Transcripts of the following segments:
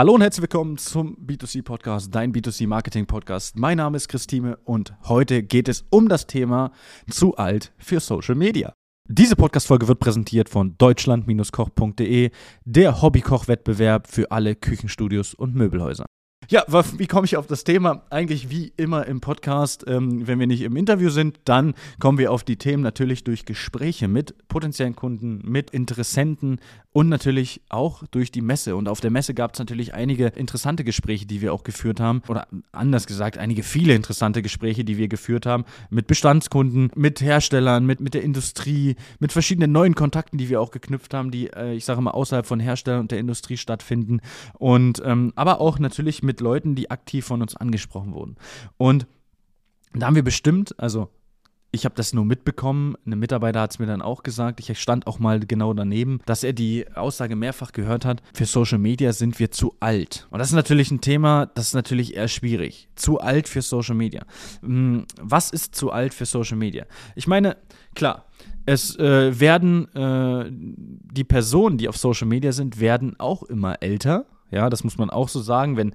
Hallo und herzlich willkommen zum B2C Podcast, dein B2C Marketing Podcast. Mein Name ist Christine und heute geht es um das Thema zu alt für Social Media. Diese Podcast-Folge wird präsentiert von deutschland-koch.de, der Hobbykoch-Wettbewerb für alle Küchenstudios und Möbelhäuser. Ja, wie komme ich auf das Thema? Eigentlich wie immer im Podcast, ähm, wenn wir nicht im Interview sind, dann kommen wir auf die Themen natürlich durch Gespräche mit potenziellen Kunden, mit Interessenten und natürlich auch durch die Messe. Und auf der Messe gab es natürlich einige interessante Gespräche, die wir auch geführt haben. Oder anders gesagt, einige viele interessante Gespräche, die wir geführt haben mit Bestandskunden, mit Herstellern, mit, mit der Industrie, mit verschiedenen neuen Kontakten, die wir auch geknüpft haben, die, äh, ich sage mal, außerhalb von Herstellern und der Industrie stattfinden. Und ähm, aber auch natürlich mit Leuten, die aktiv von uns angesprochen wurden. Und da haben wir bestimmt, also ich habe das nur mitbekommen. Ein Mitarbeiter hat es mir dann auch gesagt. Ich stand auch mal genau daneben, dass er die Aussage mehrfach gehört hat. Für Social Media sind wir zu alt. Und das ist natürlich ein Thema, das ist natürlich eher schwierig. Zu alt für Social Media. Hm, was ist zu alt für Social Media? Ich meine, klar, es äh, werden äh, die Personen, die auf Social Media sind, werden auch immer älter. Ja, das muss man auch so sagen. Wenn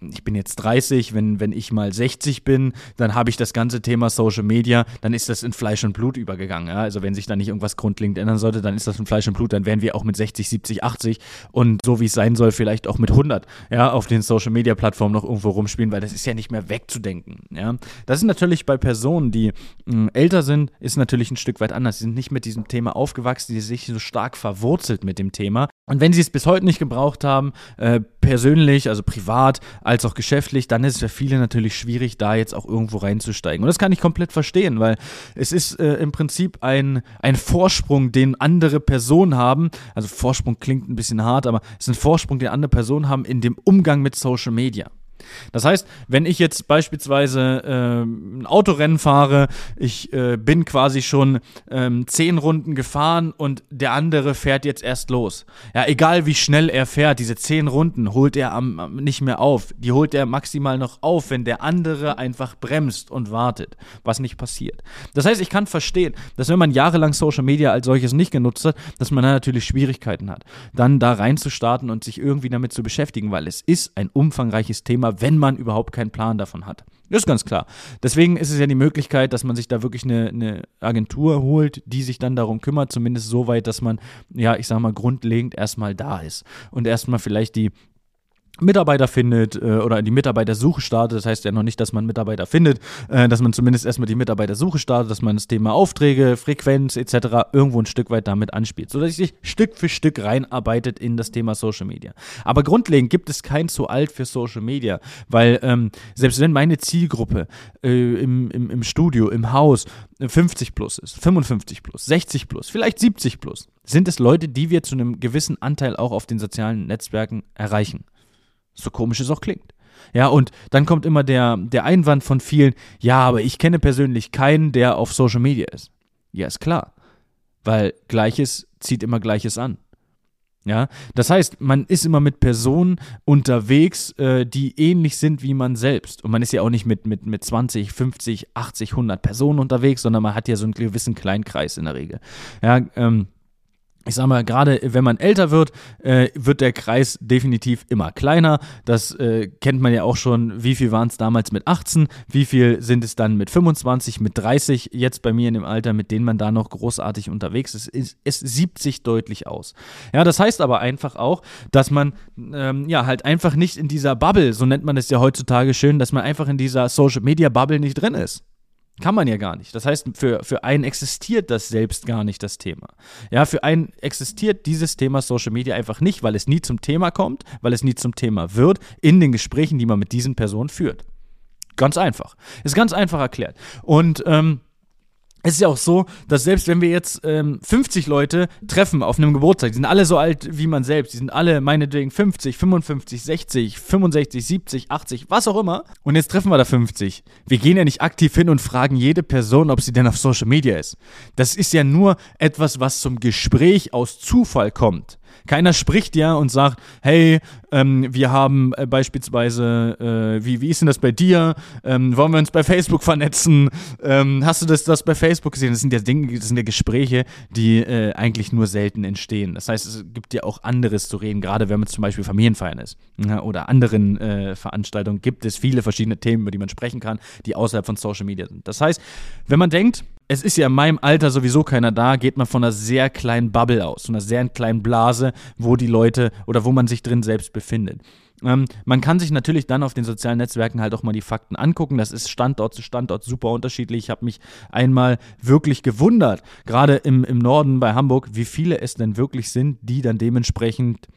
ich bin jetzt 30, wenn, wenn ich mal 60 bin, dann habe ich das ganze Thema Social Media, dann ist das in Fleisch und Blut übergegangen. Ja? Also wenn sich da nicht irgendwas grundlegend ändern sollte, dann ist das in Fleisch und Blut, dann wären wir auch mit 60, 70, 80 und so wie es sein soll, vielleicht auch mit 100 ja, auf den Social Media Plattformen noch irgendwo rumspielen, weil das ist ja nicht mehr wegzudenken. Ja? Das ist natürlich bei Personen, die hm, älter sind, ist natürlich ein Stück weit anders. Sie sind nicht mit diesem Thema aufgewachsen, die sich so stark verwurzelt mit dem Thema. Und wenn sie es bis heute nicht gebraucht haben, äh, persönlich, also privat, als auch geschäftlich, dann ist es für viele natürlich schwierig, da jetzt auch irgendwo reinzusteigen. Und das kann ich komplett verstehen, weil es ist äh, im Prinzip ein, ein Vorsprung, den andere Personen haben. Also Vorsprung klingt ein bisschen hart, aber es ist ein Vorsprung, den andere Personen haben in dem Umgang mit Social Media. Das heißt, wenn ich jetzt beispielsweise äh, ein Autorennen fahre, ich äh, bin quasi schon ähm, zehn Runden gefahren und der andere fährt jetzt erst los. Ja, egal wie schnell er fährt, diese zehn Runden holt er am, am, nicht mehr auf. Die holt er maximal noch auf, wenn der andere einfach bremst und wartet, was nicht passiert. Das heißt, ich kann verstehen, dass wenn man jahrelang Social Media als solches nicht genutzt hat, dass man da natürlich Schwierigkeiten hat, dann da reinzustarten und sich irgendwie damit zu beschäftigen, weil es ist ein umfangreiches Thema, wenn man überhaupt keinen Plan davon hat. Das ist ganz klar. Deswegen ist es ja die Möglichkeit, dass man sich da wirklich eine, eine Agentur holt, die sich dann darum kümmert, zumindest so weit, dass man, ja, ich sag mal, grundlegend erstmal da ist und erstmal vielleicht die Mitarbeiter findet äh, oder die Mitarbeitersuche startet. Das heißt ja noch nicht, dass man Mitarbeiter findet, äh, dass man zumindest erstmal die Mitarbeitersuche startet, dass man das Thema Aufträge, Frequenz etc. irgendwo ein Stück weit damit anspielt, sodass sich Stück für Stück reinarbeitet in das Thema Social Media. Aber grundlegend gibt es kein zu alt für Social Media, weil ähm, selbst wenn meine Zielgruppe äh, im, im, im Studio, im Haus 50 plus ist, 55 plus, 60 plus, vielleicht 70 plus, sind es Leute, die wir zu einem gewissen Anteil auch auf den sozialen Netzwerken erreichen. So komisch es auch klingt. Ja, und dann kommt immer der, der Einwand von vielen, ja, aber ich kenne persönlich keinen, der auf Social Media ist. Ja, ist klar. Weil Gleiches zieht immer Gleiches an. Ja, das heißt, man ist immer mit Personen unterwegs, äh, die ähnlich sind wie man selbst. Und man ist ja auch nicht mit, mit, mit 20, 50, 80, 100 Personen unterwegs, sondern man hat ja so einen gewissen Kleinkreis in der Regel. Ja, ähm, ich sag mal, gerade wenn man älter wird, äh, wird der Kreis definitiv immer kleiner. Das äh, kennt man ja auch schon. Wie viel waren es damals mit 18? Wie viel sind es dann mit 25, mit 30? Jetzt bei mir in dem Alter, mit denen man da noch großartig unterwegs ist. Es, es siebt sich deutlich aus. Ja, das heißt aber einfach auch, dass man ähm, ja halt einfach nicht in dieser Bubble, so nennt man es ja heutzutage schön, dass man einfach in dieser Social Media Bubble nicht drin ist. Kann man ja gar nicht. Das heißt, für, für einen existiert das selbst gar nicht, das Thema. Ja, für einen existiert dieses Thema Social Media einfach nicht, weil es nie zum Thema kommt, weil es nie zum Thema wird, in den Gesprächen, die man mit diesen Personen führt. Ganz einfach. Ist ganz einfach erklärt. Und ähm, es ist ja auch so, dass selbst wenn wir jetzt ähm, 50 Leute treffen auf einem Geburtstag, die sind alle so alt wie man selbst, die sind alle meinetwegen 50, 55, 60, 65, 70, 80, was auch immer. Und jetzt treffen wir da 50. Wir gehen ja nicht aktiv hin und fragen jede Person, ob sie denn auf Social Media ist. Das ist ja nur etwas, was zum Gespräch aus Zufall kommt. Keiner spricht ja und sagt, hey, ähm, wir haben äh, beispielsweise, äh, wie, wie ist denn das bei dir? Ähm, wollen wir uns bei Facebook vernetzen? Ähm, hast du das, das bei Facebook gesehen? Das sind ja Dinge, das sind ja Gespräche, die äh, eigentlich nur selten entstehen. Das heißt, es gibt ja auch anderes zu reden, gerade wenn man zum Beispiel Familienfeiern ist ja, oder anderen äh, Veranstaltungen, gibt es viele verschiedene Themen, über die man sprechen kann, die außerhalb von Social Media sind. Das heißt, wenn man denkt, es ist ja in meinem Alter sowieso keiner da, geht man von einer sehr kleinen Bubble aus, von einer sehr kleinen Blase, wo die Leute oder wo man sich drin selbst befindet. Ähm, man kann sich natürlich dann auf den sozialen Netzwerken halt auch mal die Fakten angucken. Das ist Standort zu Standort super unterschiedlich. Ich habe mich einmal wirklich gewundert, gerade im, im Norden bei Hamburg, wie viele es denn wirklich sind, die dann dementsprechend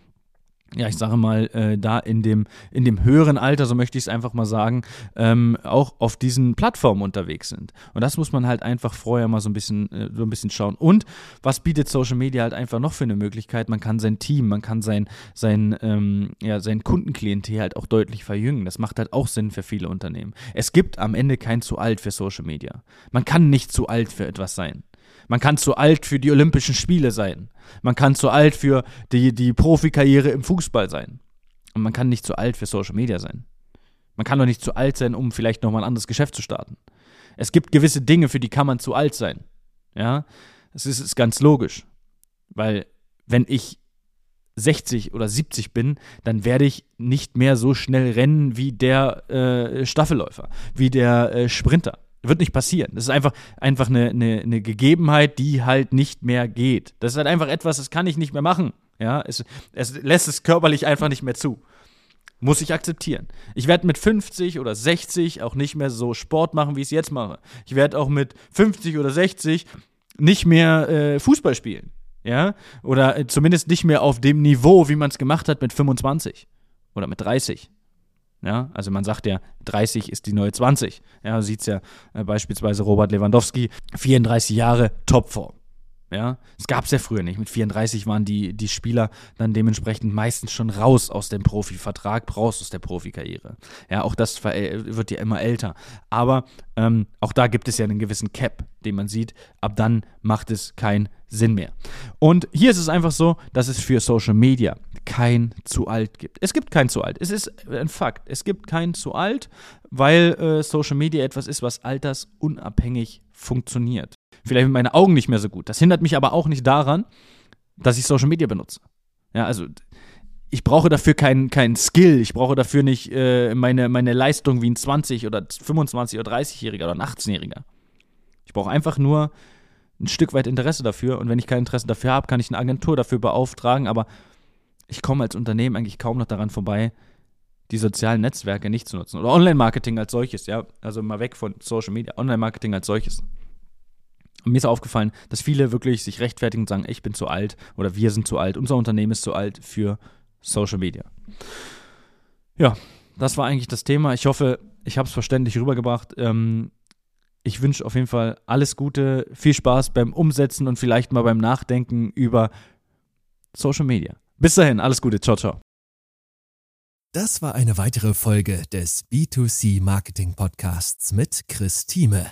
ja, ich sage mal, äh, da in dem, in dem höheren Alter, so möchte ich es einfach mal sagen, ähm, auch auf diesen Plattformen unterwegs sind. Und das muss man halt einfach vorher mal so ein bisschen, äh, so ein bisschen schauen. Und was bietet Social Media halt einfach noch für eine Möglichkeit? Man kann sein Team, man kann sein, sein, ähm, ja, sein Kundenklientel halt auch deutlich verjüngen. Das macht halt auch Sinn für viele Unternehmen. Es gibt am Ende kein zu alt für Social Media. Man kann nicht zu alt für etwas sein. Man kann zu alt für die Olympischen Spiele sein. Man kann zu alt für die, die Profikarriere im Fußball sein. Und man kann nicht zu alt für Social Media sein. Man kann doch nicht zu alt sein, um vielleicht nochmal ein anderes Geschäft zu starten. Es gibt gewisse Dinge, für die kann man zu alt sein. Ja, das ist, ist ganz logisch. Weil, wenn ich 60 oder 70 bin, dann werde ich nicht mehr so schnell rennen wie der äh, Staffelläufer, wie der äh, Sprinter. Wird nicht passieren. Das ist einfach, einfach eine, eine, eine Gegebenheit, die halt nicht mehr geht. Das ist halt einfach etwas, das kann ich nicht mehr machen. Ja, es, es lässt es körperlich einfach nicht mehr zu. Muss ich akzeptieren. Ich werde mit 50 oder 60 auch nicht mehr so Sport machen, wie ich es jetzt mache. Ich werde auch mit 50 oder 60 nicht mehr äh, Fußball spielen. Ja, oder äh, zumindest nicht mehr auf dem Niveau, wie man es gemacht hat mit 25 oder mit 30. Ja, also man sagt ja, 30 ist die neue 20. Ja, sieht es ja äh, beispielsweise Robert Lewandowski, 34 Jahre Topform. Ja, das gab es ja früher nicht. Mit 34 waren die, die Spieler dann dementsprechend meistens schon raus aus dem Profivertrag, raus aus der Profikarriere. Ja, auch das wird ja immer älter. Aber ähm, auch da gibt es ja einen gewissen Cap, den man sieht. Ab dann macht es keinen Sinn mehr. Und hier ist es einfach so, dass es für Social Media kein zu alt gibt. Es gibt kein zu alt. Es ist ein Fakt. Es gibt kein zu alt, weil äh, Social Media etwas ist, was altersunabhängig funktioniert. Vielleicht sind meine Augen nicht mehr so gut. Das hindert mich aber auch nicht daran, dass ich Social Media benutze. Ja, also ich brauche dafür keinen kein Skill, ich brauche dafür nicht äh, meine, meine Leistung wie ein 20 oder 25 oder 30-Jähriger oder ein 18-Jähriger. Ich brauche einfach nur ein Stück weit Interesse dafür und wenn ich kein Interesse dafür habe, kann ich eine Agentur dafür beauftragen, aber ich komme als Unternehmen eigentlich kaum noch daran vorbei, die sozialen Netzwerke nicht zu nutzen. Oder Online-Marketing als solches, ja. Also mal weg von Social Media, Online-Marketing als solches. Und mir ist aufgefallen, dass viele wirklich sich rechtfertigen und sagen, ich bin zu alt oder wir sind zu alt, unser Unternehmen ist zu alt für Social Media. Ja, das war eigentlich das Thema. Ich hoffe, ich habe es verständlich rübergebracht. Ähm, ich wünsche auf jeden Fall alles Gute, viel Spaß beim Umsetzen und vielleicht mal beim Nachdenken über Social Media. Bis dahin, alles Gute, ciao, ciao. Das war eine weitere Folge des B2C Marketing Podcasts mit Chris Thieme.